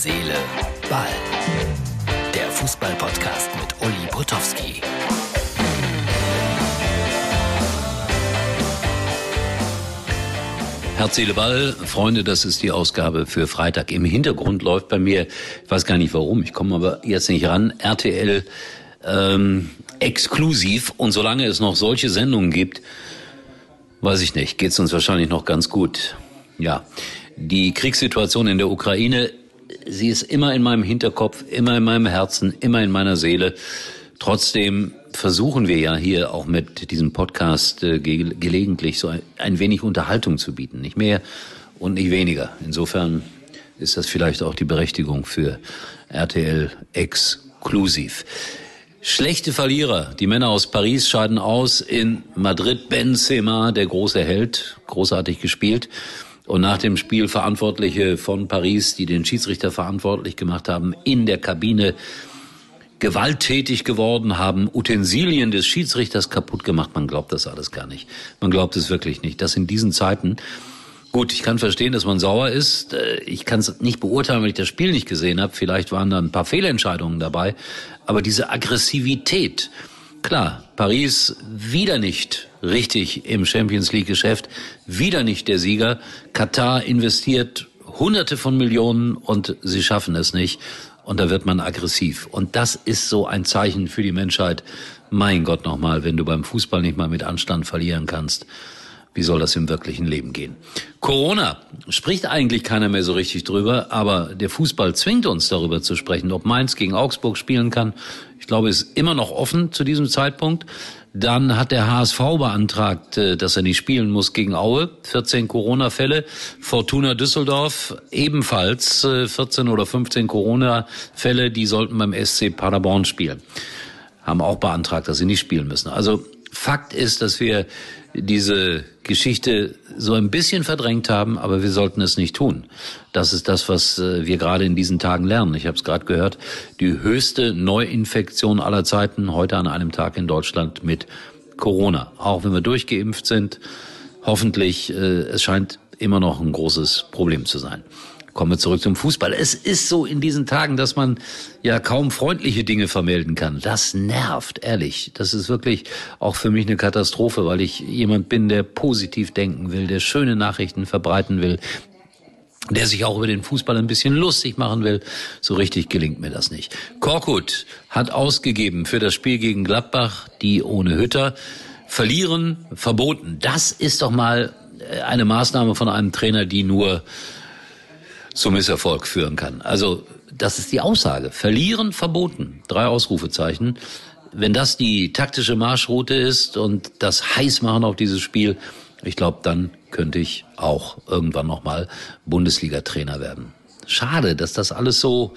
Seele, Ball. Der Fußball-Podcast mit Uli Potowski. Herz, Seele, Ball. Freunde, das ist die Ausgabe für Freitag. Im Hintergrund läuft bei mir, ich weiß gar nicht warum, ich komme aber jetzt nicht ran, RTL ähm, exklusiv. Und solange es noch solche Sendungen gibt, weiß ich nicht, geht es uns wahrscheinlich noch ganz gut. Ja, die Kriegssituation in der Ukraine, sie ist immer in meinem Hinterkopf, immer in meinem Herzen, immer in meiner Seele. Trotzdem versuchen wir ja hier auch mit diesem Podcast äh, ge gelegentlich so ein, wenig Unterhaltung zu bieten. Nicht mehr und nicht weniger. Insofern ist das vielleicht auch die Berechtigung für RTL exklusiv. Schlechte Verlierer. Die Männer aus Paris scheiden aus in Madrid. Benzema, der große Held, großartig gespielt. Und nach dem Spiel Verantwortliche von Paris, die den Schiedsrichter verantwortlich gemacht haben, in der Kabine gewalttätig geworden, haben Utensilien des Schiedsrichters kaputt gemacht. Man glaubt das alles gar nicht. Man glaubt es wirklich nicht. Das in diesen Zeiten Gut, ich kann verstehen, dass man sauer ist. Äh, ich kann es nicht beurteilen, weil ich das Spiel nicht gesehen habe. Vielleicht waren da ein paar Fehlentscheidungen dabei. Aber diese Aggressivität, klar, Paris wieder nicht richtig im Champions League Geschäft, wieder nicht der Sieger. Katar investiert Hunderte von Millionen und sie schaffen es nicht. Und da wird man aggressiv. Und das ist so ein Zeichen für die Menschheit. Mein Gott nochmal, wenn du beim Fußball nicht mal mit Anstand verlieren kannst. Wie soll das im wirklichen Leben gehen? Corona spricht eigentlich keiner mehr so richtig drüber, aber der Fußball zwingt uns darüber zu sprechen, ob Mainz gegen Augsburg spielen kann. Ich glaube, es ist immer noch offen zu diesem Zeitpunkt. Dann hat der HSV beantragt, äh, dass er nicht spielen muss gegen Aue. 14 Corona-Fälle. Fortuna Düsseldorf ebenfalls 14 äh, oder 15 Corona-Fälle. Die sollten beim SC Paderborn spielen. Haben auch beantragt, dass sie nicht spielen müssen. Also Fakt ist, dass wir diese Geschichte so ein bisschen verdrängt haben, aber wir sollten es nicht tun. Das ist das, was äh, wir gerade in diesen Tagen lernen. Ich habe es gerade gehört, die höchste Neuinfektion aller Zeiten heute an einem Tag in Deutschland mit Corona. Auch wenn wir durchgeimpft sind, hoffentlich, äh, es scheint immer noch ein großes Problem zu sein. Kommen wir zurück zum Fußball. Es ist so in diesen Tagen, dass man ja kaum freundliche Dinge vermelden kann. Das nervt, ehrlich. Das ist wirklich auch für mich eine Katastrophe, weil ich jemand bin, der positiv denken will, der schöne Nachrichten verbreiten will, der sich auch über den Fußball ein bisschen lustig machen will. So richtig gelingt mir das nicht. Korkut hat ausgegeben für das Spiel gegen Gladbach, die ohne Hütter. Verlieren verboten. Das ist doch mal äh, eine Maßnahme von einem Trainer, die nur zum Misserfolg führen kann. Also das ist die Aussage. Verlieren verboten. Drei Ausrufezeichen. Wenn das die taktische Marschroute ist und das Heißmachen auf dieses Spiel, ich glaube, dann könnte ich auch irgendwann nochmal Bundesliga-Trainer werden. Schade, dass das alles so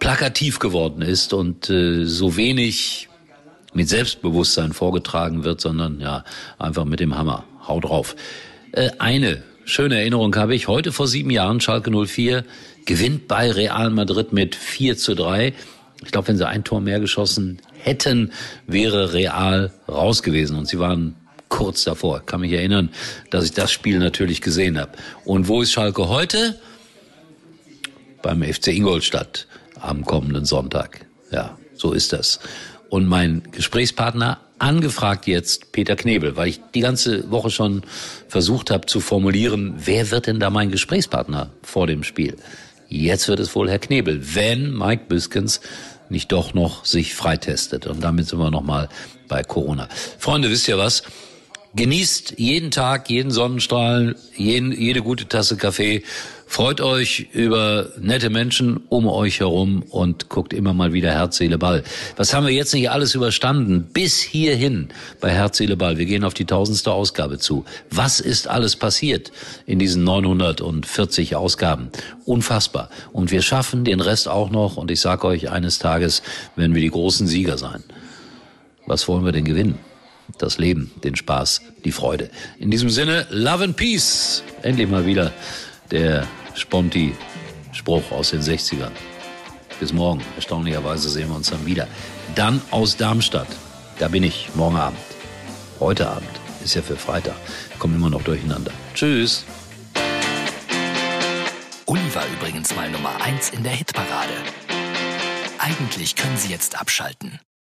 plakativ geworden ist und äh, so wenig mit Selbstbewusstsein vorgetragen wird, sondern ja, einfach mit dem Hammer. Hau drauf. Äh, eine Schöne Erinnerung habe ich. Heute vor sieben Jahren, Schalke 04 gewinnt bei Real Madrid mit 4 zu 3. Ich glaube, wenn sie ein Tor mehr geschossen hätten, wäre Real raus gewesen. Und sie waren kurz davor. Ich kann mich erinnern, dass ich das Spiel natürlich gesehen habe. Und wo ist Schalke heute? Beim FC Ingolstadt am kommenden Sonntag. Ja, so ist das. Und mein Gesprächspartner angefragt jetzt Peter Knebel, weil ich die ganze Woche schon versucht habe zu formulieren, wer wird denn da mein Gesprächspartner vor dem Spiel? Jetzt wird es wohl Herr Knebel, wenn Mike Biskens nicht doch noch sich freitestet. Und damit sind wir nochmal bei Corona. Freunde, wisst ihr was? Genießt jeden Tag, jeden Sonnenstrahl, jeden, jede gute Tasse Kaffee. Freut euch über nette Menschen um euch herum und guckt immer mal wieder Herz, Seele, Ball. Was haben wir jetzt nicht alles überstanden? Bis hierhin bei Herz, Seele, Ball. Wir gehen auf die tausendste Ausgabe zu. Was ist alles passiert in diesen 940 Ausgaben? Unfassbar. Und wir schaffen den Rest auch noch. Und ich sage euch, eines Tages werden wir die großen Sieger sein. Was wollen wir denn gewinnen? Das Leben, den Spaß, die Freude. In diesem Sinne, Love and Peace. Endlich mal wieder der Sponti-Spruch aus den 60ern. Bis morgen. Erstaunlicherweise sehen wir uns dann wieder. Dann aus Darmstadt. Da bin ich morgen Abend. Heute Abend ist ja für Freitag. Kommen immer noch durcheinander. Tschüss. Uli war übrigens mal Nummer 1 in der Hitparade. Eigentlich können Sie jetzt abschalten.